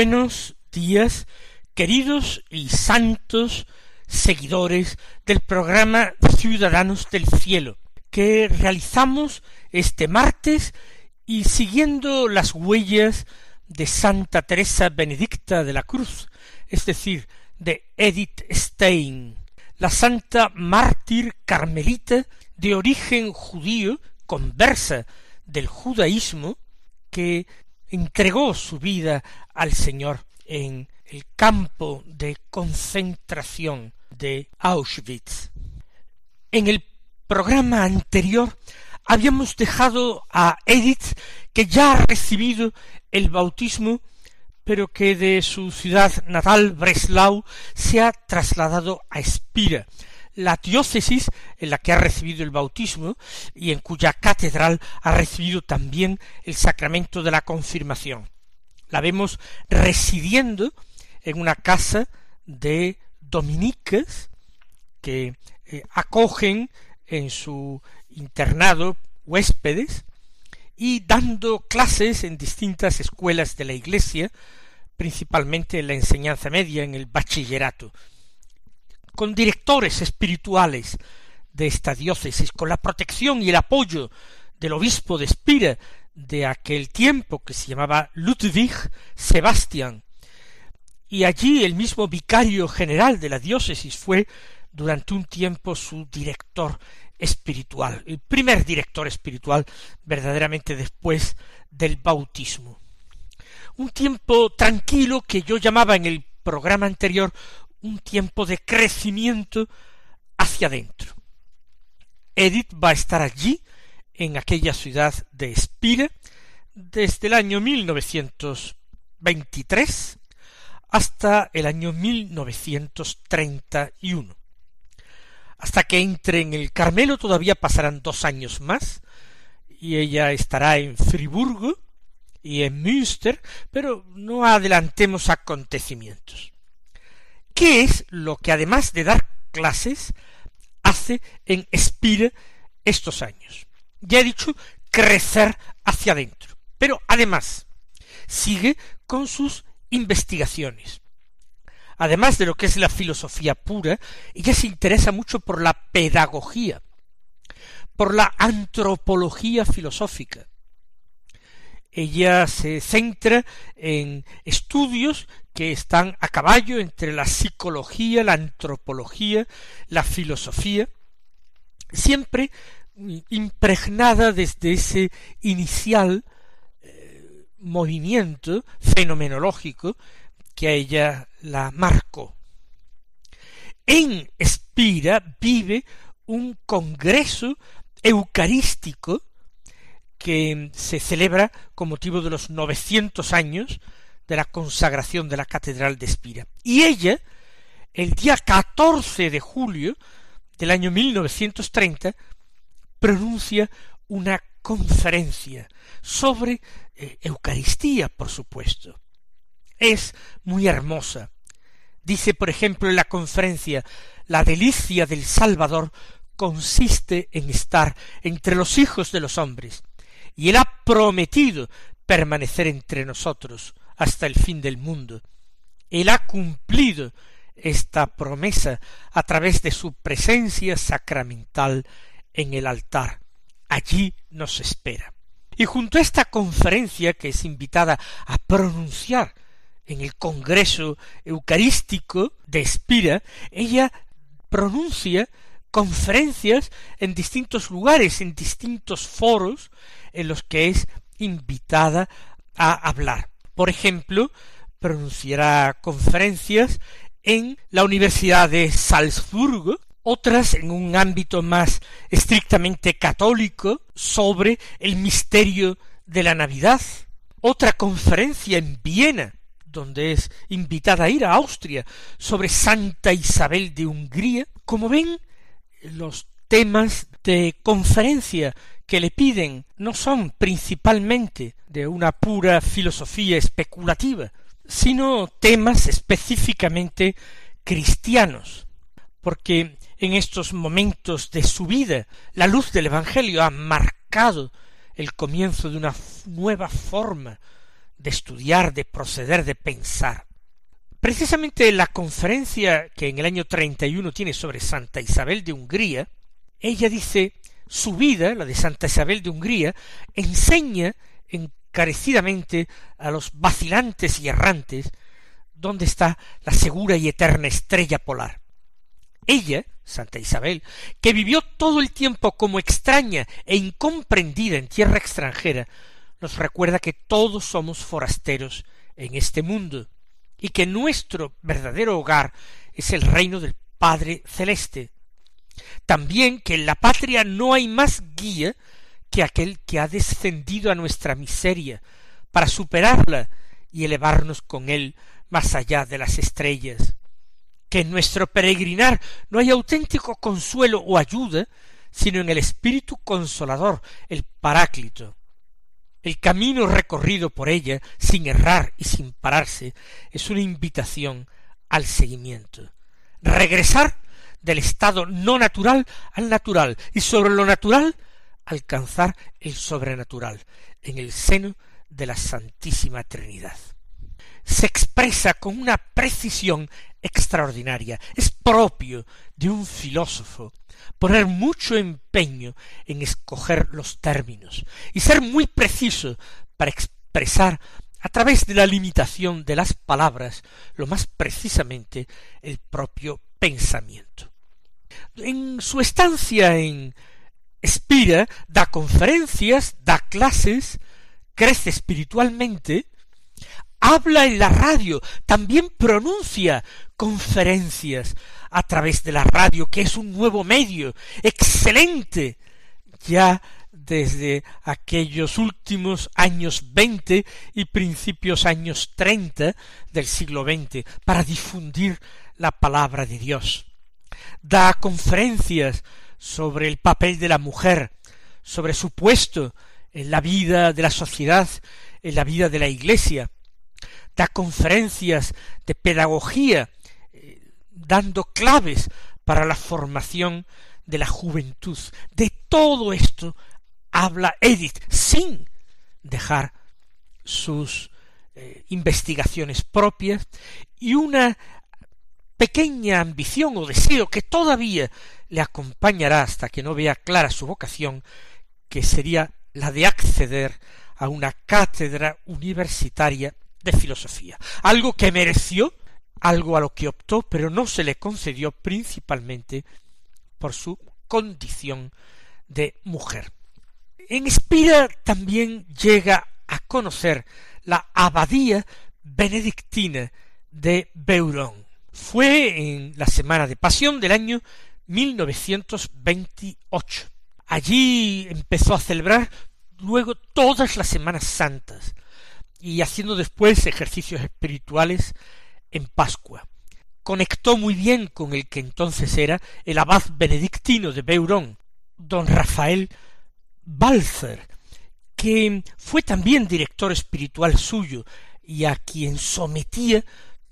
Buenos días, queridos y santos seguidores del programa Ciudadanos del Cielo, que realizamos este martes y siguiendo las huellas de Santa Teresa Benedicta de la Cruz, es decir, de Edith Stein, la santa mártir carmelita de origen judío, conversa del judaísmo, que entregó su vida al Señor en el campo de concentración de Auschwitz. En el programa anterior habíamos dejado a Edith, que ya ha recibido el bautismo, pero que de su ciudad natal, Breslau, se ha trasladado a Espira, la diócesis en la que ha recibido el bautismo y en cuya catedral ha recibido también el sacramento de la confirmación. La vemos residiendo en una casa de dominicas que eh, acogen en su internado huéspedes y dando clases en distintas escuelas de la Iglesia, principalmente en la enseñanza media, en el bachillerato, con directores espirituales de esta diócesis, con la protección y el apoyo del obispo de Spira de aquel tiempo que se llamaba Ludwig Sebastian, y allí el mismo vicario general de la diócesis fue durante un tiempo su director espiritual, el primer director espiritual verdaderamente después del bautismo. Un tiempo tranquilo que yo llamaba en el programa anterior un tiempo de crecimiento hacia adentro. Edith va a estar allí, en aquella ciudad de Espira, desde el año 1923 hasta el año 1931. Hasta que entre en el Carmelo todavía pasarán dos años más, y ella estará en Friburgo y en Münster, pero no adelantemos acontecimientos. ¿Qué es lo que además de dar clases hace en Spire estos años? Ya he dicho crecer hacia adentro, pero además sigue con sus investigaciones. Además de lo que es la filosofía pura, ella se interesa mucho por la pedagogía, por la antropología filosófica, ella se centra en estudios que están a caballo entre la psicología, la antropología, la filosofía, siempre impregnada desde ese inicial eh, movimiento fenomenológico que a ella la marcó. En Espira vive un congreso eucarístico que se celebra con motivo de los novecientos años de la consagración de la Catedral de Espira. Y ella, el día 14 de julio del año 1930, pronuncia una conferencia sobre eh, Eucaristía, por supuesto. Es muy hermosa. Dice, por ejemplo, en la conferencia, la delicia del Salvador consiste en estar entre los hijos de los hombres, y Él ha prometido permanecer entre nosotros hasta el fin del mundo. Él ha cumplido esta promesa a través de su presencia sacramental en el altar. Allí nos espera. Y junto a esta conferencia que es invitada a pronunciar en el Congreso Eucarístico de Espira, ella pronuncia conferencias en distintos lugares, en distintos foros, en los que es invitada a hablar. Por ejemplo, pronunciará conferencias en la Universidad de Salzburgo, otras en un ámbito más estrictamente católico sobre el misterio de la Navidad, otra conferencia en Viena, donde es invitada a ir a Austria sobre Santa Isabel de Hungría. Como ven, los temas de conferencia que le piden no son principalmente de una pura filosofía especulativa, sino temas específicamente cristianos, porque en estos momentos de su vida la luz del Evangelio ha marcado el comienzo de una nueva forma de estudiar, de proceder, de pensar. Precisamente la conferencia que en el año 31 tiene sobre Santa Isabel de Hungría, ella dice su vida, la de Santa Isabel de Hungría, enseña encarecidamente a los vacilantes y errantes dónde está la segura y eterna estrella polar. Ella, Santa Isabel, que vivió todo el tiempo como extraña e incomprendida en tierra extranjera, nos recuerda que todos somos forasteros en este mundo y que nuestro verdadero hogar es el reino del Padre Celeste. También que en la patria no hay más guía que aquel que ha descendido a nuestra miseria para superarla y elevarnos con él más allá de las estrellas. Que en nuestro peregrinar no hay auténtico consuelo o ayuda, sino en el Espíritu Consolador, el Paráclito, el camino recorrido por ella, sin errar y sin pararse, es una invitación al seguimiento. Regresar del estado no natural al natural y sobre lo natural alcanzar el sobrenatural en el seno de la Santísima Trinidad. Se expresa con una precisión extraordinaria. Es propio de un filósofo poner mucho empeño en escoger los términos y ser muy preciso para expresar a través de la limitación de las palabras lo más precisamente el propio pensamiento. En su estancia en Espira, da conferencias, da clases, crece espiritualmente, habla en la radio, también pronuncia conferencias a través de la radio, que es un nuevo medio excelente ya desde aquellos últimos años veinte y principios años treinta del siglo XX para difundir la palabra de Dios. Da conferencias sobre el papel de la mujer, sobre su puesto en la vida de la sociedad, en la vida de la Iglesia, da conferencias de pedagogía, eh, dando claves para la formación de la juventud. De todo esto habla Edith sin dejar sus eh, investigaciones propias y una pequeña ambición o deseo que todavía le acompañará hasta que no vea clara su vocación, que sería la de acceder a una cátedra universitaria de filosofía, algo que mereció, algo a lo que optó, pero no se le concedió principalmente por su condición de mujer. En Espira también llega a conocer la abadía benedictina de Beurón. Fue en la semana de pasión del año 1928. Allí empezó a celebrar luego todas las semanas santas, y haciendo después ejercicios espirituales en Pascua. Conectó muy bien con el que entonces era el abad benedictino de Beurón, don Rafael Balzer, que fue también director espiritual suyo y a quien sometía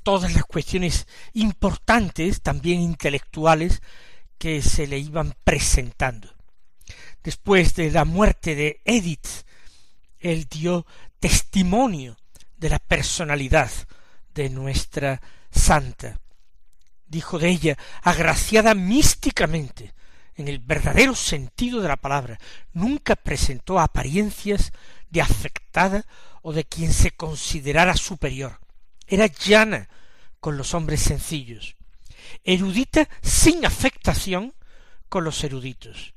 todas las cuestiones importantes, también intelectuales, que se le iban presentando. Después de la muerte de Edith, él dio testimonio de la personalidad de nuestra santa. Dijo de ella, agraciada místicamente, en el verdadero sentido de la palabra, nunca presentó apariencias de afectada o de quien se considerara superior. Era llana con los hombres sencillos, erudita sin afectación con los eruditos,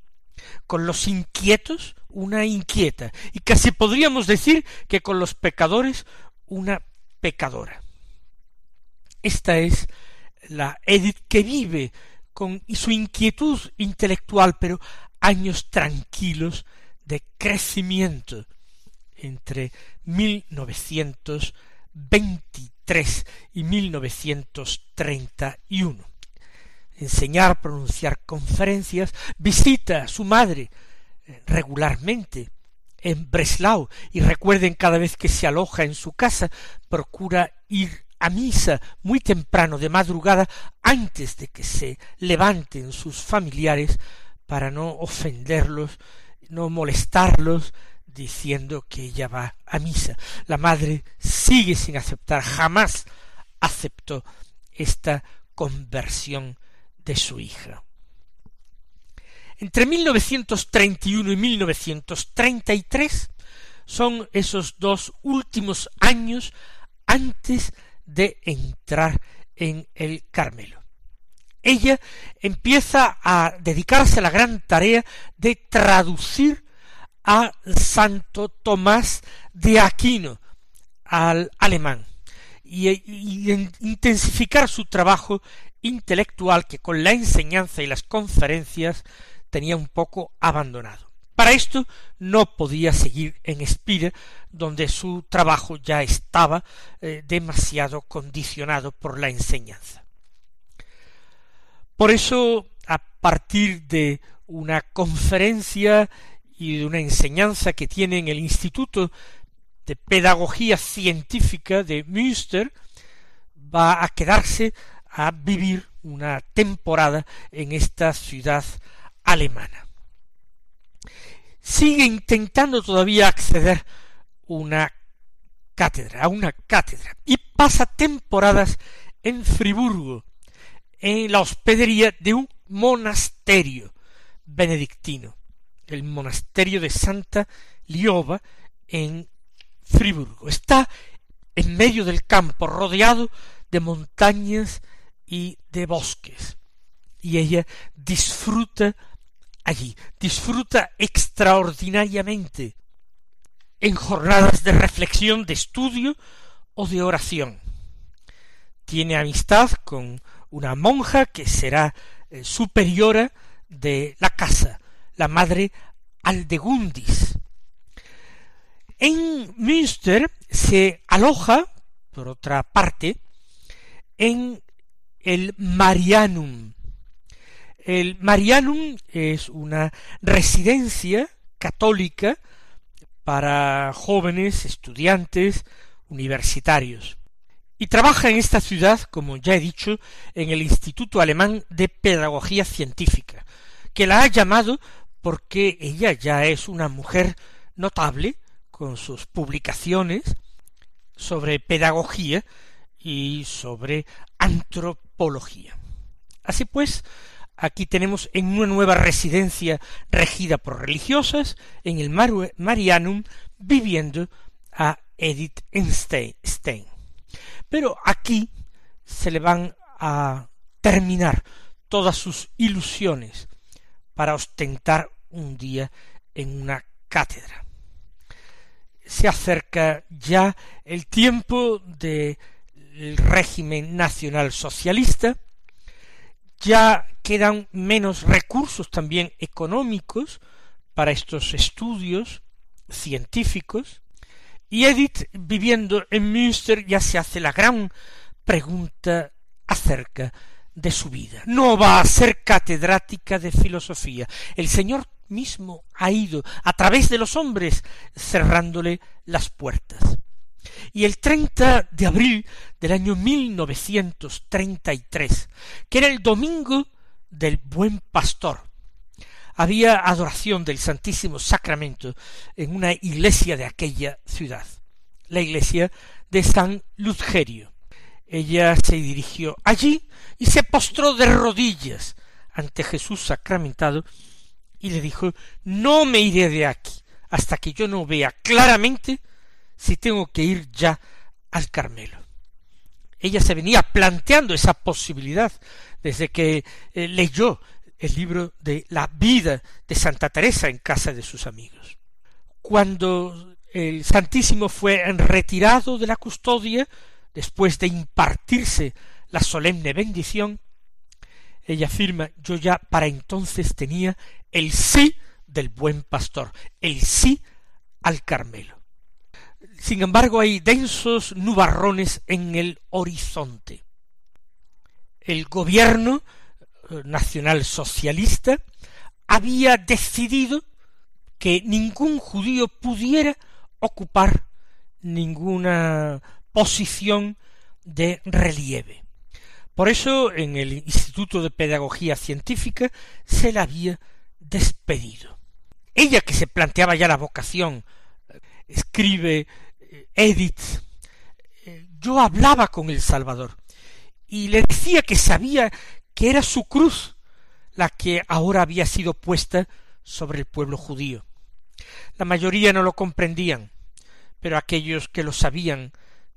con los inquietos una inquieta, y casi podríamos decir que con los pecadores una pecadora. Esta es la Edith que vive con su inquietud intelectual, pero años tranquilos de crecimiento entre 1923 y 1931. Enseñar, pronunciar conferencias, visita a su madre eh, regularmente en Breslau y recuerden cada vez que se aloja en su casa procura ir a misa muy temprano de madrugada antes de que se levanten sus familiares para no ofenderlos, no molestarlos, diciendo que ella va a misa. La madre sigue sin aceptar, jamás aceptó esta conversión de su hija. Entre 1931 y 1933 son esos dos últimos años antes de entrar en el Carmelo. Ella empieza a dedicarse a la gran tarea de traducir a Santo Tomás de Aquino al alemán y, intensificar su trabajo intelectual que con la enseñanza y las conferencias tenía un poco abandonado. Para esto no podía seguir en Espira, donde su trabajo ya estaba eh, demasiado condicionado por la enseñanza. Por eso, a partir de una conferencia y de una enseñanza que tiene en el Instituto de Pedagogía Científica de Münster, va a quedarse a vivir una temporada en esta ciudad alemana. Sigue intentando todavía acceder una cátedra, a una cátedra, y pasa temporadas en Friburgo, en la hospedería de un monasterio benedictino, el monasterio de Santa Liova en Friburgo. Está en medio del campo, rodeado de montañas y de bosques. Y ella disfruta allí, disfruta extraordinariamente en jornadas de reflexión, de estudio o de oración. Tiene amistad con una monja que será eh, superiora de la casa, la madre Aldegundis. En Münster se aloja, por otra parte, en el Marianum, el Marianum es una residencia católica para jóvenes, estudiantes, universitarios. Y trabaja en esta ciudad, como ya he dicho, en el Instituto Alemán de Pedagogía Científica, que la ha llamado porque ella ya es una mujer notable, con sus publicaciones sobre pedagogía y sobre antropología. Así pues, Aquí tenemos en una nueva residencia regida por religiosas, en el Marianum, viviendo a Edith Stein. Pero aquí se le van a terminar todas sus ilusiones para ostentar un día en una cátedra. Se acerca ya el tiempo del régimen nacional socialista, ya quedan menos recursos también económicos para estos estudios científicos, y Edith, viviendo en Münster, ya se hace la gran pregunta acerca de su vida. No va a ser catedrática de filosofía. El Señor mismo ha ido a través de los hombres cerrándole las puertas. Y el 30 de abril del año 1933, que era el domingo del buen pastor, había adoración del Santísimo Sacramento en una iglesia de aquella ciudad, la iglesia de San Luzgerio. Ella se dirigió allí y se postró de rodillas ante Jesús sacramentado y le dijo No me iré de aquí hasta que yo no vea claramente si tengo que ir ya al Carmelo. Ella se venía planteando esa posibilidad desde que eh, leyó el libro de la vida de Santa Teresa en casa de sus amigos. Cuando el Santísimo fue retirado de la custodia, después de impartirse la solemne bendición, ella afirma, yo ya para entonces tenía el sí del buen pastor, el sí al Carmelo. Sin embargo, hay densos nubarrones en el horizonte. El gobierno eh, nacional socialista había decidido que ningún judío pudiera ocupar ninguna posición de relieve. Por eso en el Instituto de Pedagogía Científica se la había despedido. Ella que se planteaba ya la vocación, escribe eh, Edith, eh, yo hablaba con el Salvador y le decía que sabía que era su cruz la que ahora había sido puesta sobre el pueblo judío. La mayoría no lo comprendían, pero aquellos que lo sabían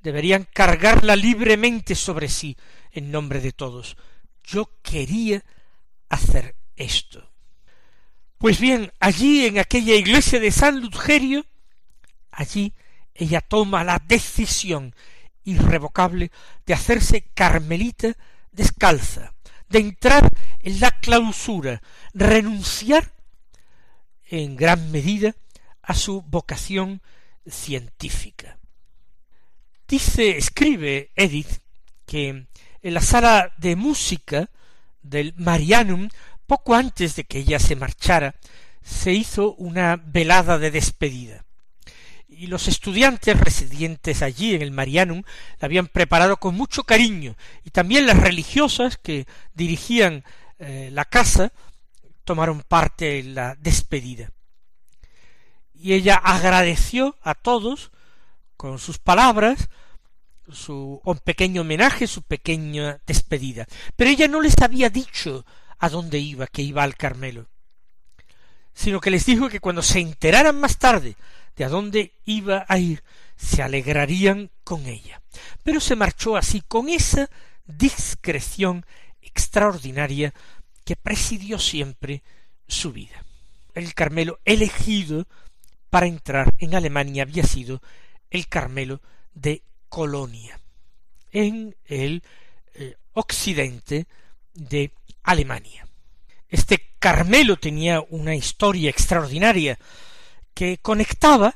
deberían cargarla libremente sobre sí en nombre de todos. Yo quería hacer esto. Pues bien, allí en aquella iglesia de San Ludgerio, allí ella toma la decisión irrevocable de hacerse carmelita descalza, de entrar en la clausura, renunciar en gran medida a su vocación científica. Dice, escribe Edith, que en la sala de música del Marianum, poco antes de que ella se marchara, se hizo una velada de despedida. Y los estudiantes residentes allí en el Marianum la habían preparado con mucho cariño, y también las religiosas que dirigían eh, la casa tomaron parte en la despedida. Y ella agradeció a todos con sus palabras, su un pequeño homenaje, su pequeña despedida. Pero ella no les había dicho a dónde iba, que iba al Carmelo, sino que les dijo que cuando se enteraran más tarde de a dónde iba a ir, se alegrarían con ella. Pero se marchó así, con esa discreción extraordinaria que presidió siempre su vida. El Carmelo elegido para entrar en Alemania había sido el Carmelo de Colonia, en el eh, occidente de Alemania. Este Carmelo tenía una historia extraordinaria que conectaba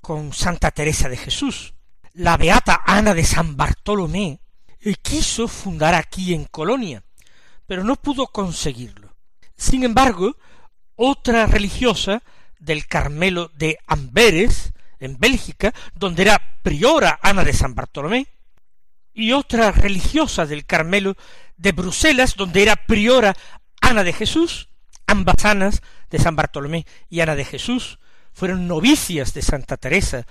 con Santa Teresa de Jesús. La beata Ana de San Bartolomé eh, quiso fundar aquí en Colonia, pero no pudo conseguirlo. Sin embargo, otra religiosa del Carmelo de Amberes, en Bélgica, donde era priora Ana de San Bartolomé, y otra religiosa del Carmelo de Bruselas, donde era priora Ana de Jesús, ambas Anas de San Bartolomé y Ana de Jesús, fueron novicias de Santa Teresa,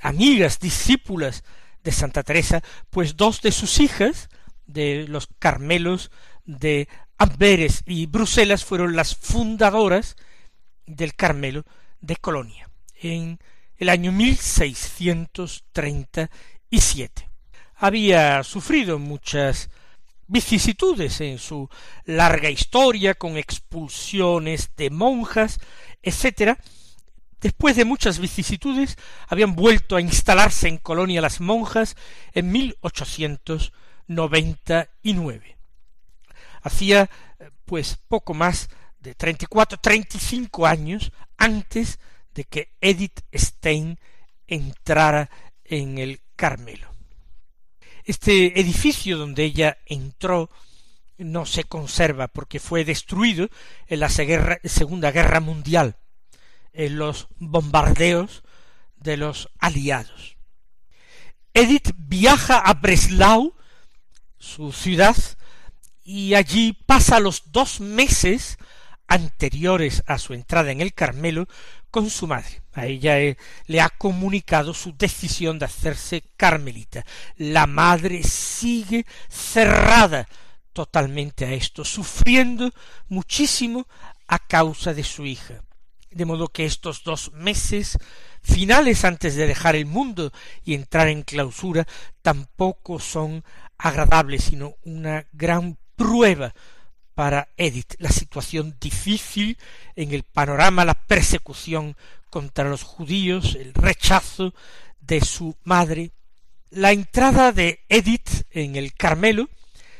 amigas, discípulas de Santa Teresa, pues dos de sus hijas, de los Carmelos de Amberes y Bruselas, fueron las fundadoras del Carmelo de Colonia, en el año 1637. Había sufrido muchas vicisitudes en su larga historia con expulsiones de monjas, etc. Después de muchas vicisitudes, habían vuelto a instalarse en Colonia las monjas en 1899. Hacía pues poco más de treinta y cuatro, treinta y cinco años antes de que Edith Stein entrara en el Carmelo. Este edificio donde ella entró no se conserva porque fue destruido en la Segunda Guerra Mundial, en los bombardeos de los aliados. Edith viaja a Breslau, su ciudad, y allí pasa los dos meses anteriores a su entrada en el Carmelo con su madre. A ella eh, le ha comunicado su decisión de hacerse carmelita. La madre sigue cerrada totalmente a esto, sufriendo muchísimo a causa de su hija. De modo que estos dos meses finales antes de dejar el mundo y entrar en clausura tampoco son agradables, sino una gran prueba para Edith, la situación difícil en el panorama, la persecución contra los judíos, el rechazo de su madre. La entrada de Edith en el Carmelo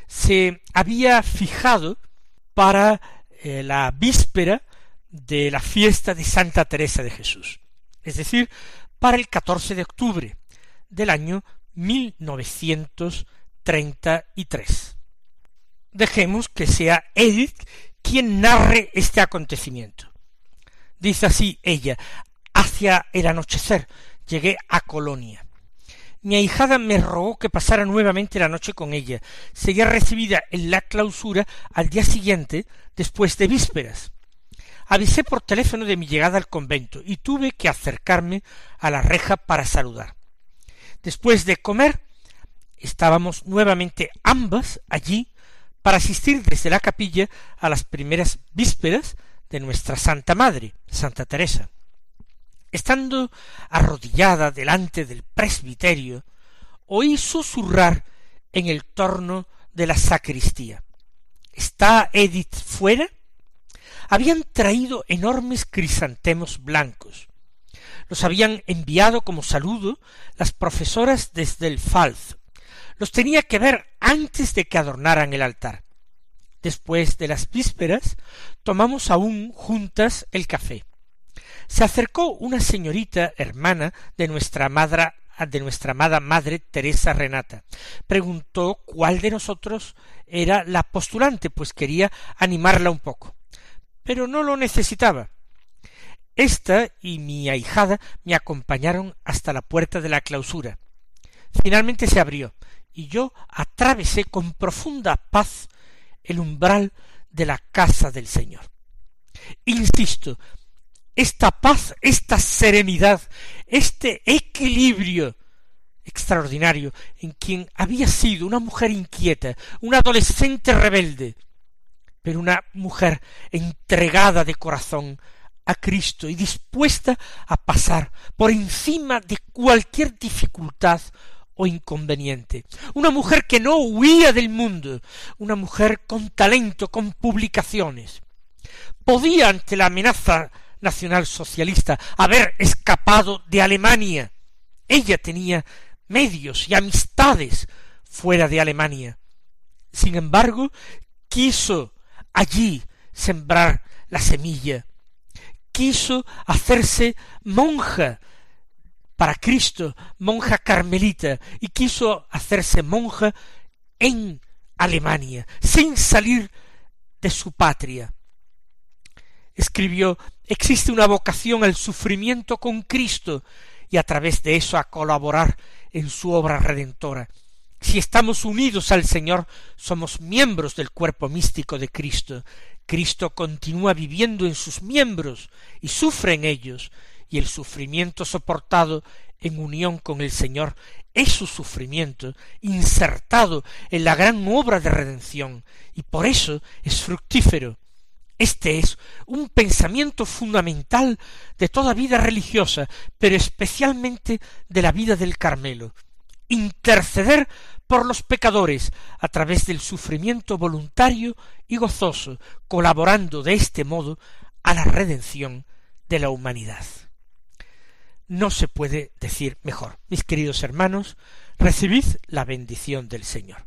se había fijado para eh, la víspera de la fiesta de Santa Teresa de Jesús, es decir, para el 14 de octubre del año 1933. Dejemos que sea Edith quien narre este acontecimiento. Dice así ella, hacia el anochecer llegué a Colonia. Mi ahijada me rogó que pasara nuevamente la noche con ella. Sería recibida en la clausura al día siguiente, después de vísperas. Avisé por teléfono de mi llegada al convento y tuve que acercarme a la reja para saludar. Después de comer, estábamos nuevamente ambas allí para asistir desde la capilla a las primeras vísperas de nuestra Santa Madre, Santa Teresa. Estando arrodillada delante del presbiterio, oí susurrar en el torno de la sacristía. ¿Está Edith fuera? Habían traído enormes crisantemos blancos. Los habían enviado como saludo las profesoras desde el Falz. Los tenía que ver antes de que adornaran el altar. Después de las vísperas, tomamos aún juntas el café. Se acercó una señorita hermana de nuestra madre de nuestra amada madre Teresa Renata. Preguntó cuál de nosotros era la postulante, pues quería animarla un poco. Pero no lo necesitaba. Esta y mi ahijada me acompañaron hasta la puerta de la clausura. Finalmente se abrió, y yo atravesé con profunda paz el umbral de la casa del Señor. Insisto, esta paz, esta serenidad, este equilibrio extraordinario en quien había sido una mujer inquieta, una adolescente rebelde, pero una mujer entregada de corazón a Cristo y dispuesta a pasar por encima de cualquier dificultad o inconveniente. Una mujer que no huía del mundo, una mujer con talento, con publicaciones. Podía ante la amenaza nacional socialista haber escapado de Alemania. Ella tenía medios y amistades fuera de Alemania. Sin embargo, quiso allí sembrar la semilla. Quiso hacerse monja para Cristo, monja carmelita, y quiso hacerse monja en Alemania, sin salir de su patria. Escribió existe una vocación al sufrimiento con Cristo y a través de eso a colaborar en su obra redentora. Si estamos unidos al Señor, somos miembros del cuerpo místico de Cristo. Cristo continúa viviendo en sus miembros y sufre en ellos, y el sufrimiento soportado en unión con el Señor es su sufrimiento insertado en la gran obra de redención, y por eso es fructífero. Este es un pensamiento fundamental de toda vida religiosa, pero especialmente de la vida del Carmelo. Interceder por los pecadores a través del sufrimiento voluntario y gozoso, colaborando de este modo a la redención de la humanidad. No se puede decir mejor. Mis queridos hermanos, recibid la bendición del Señor.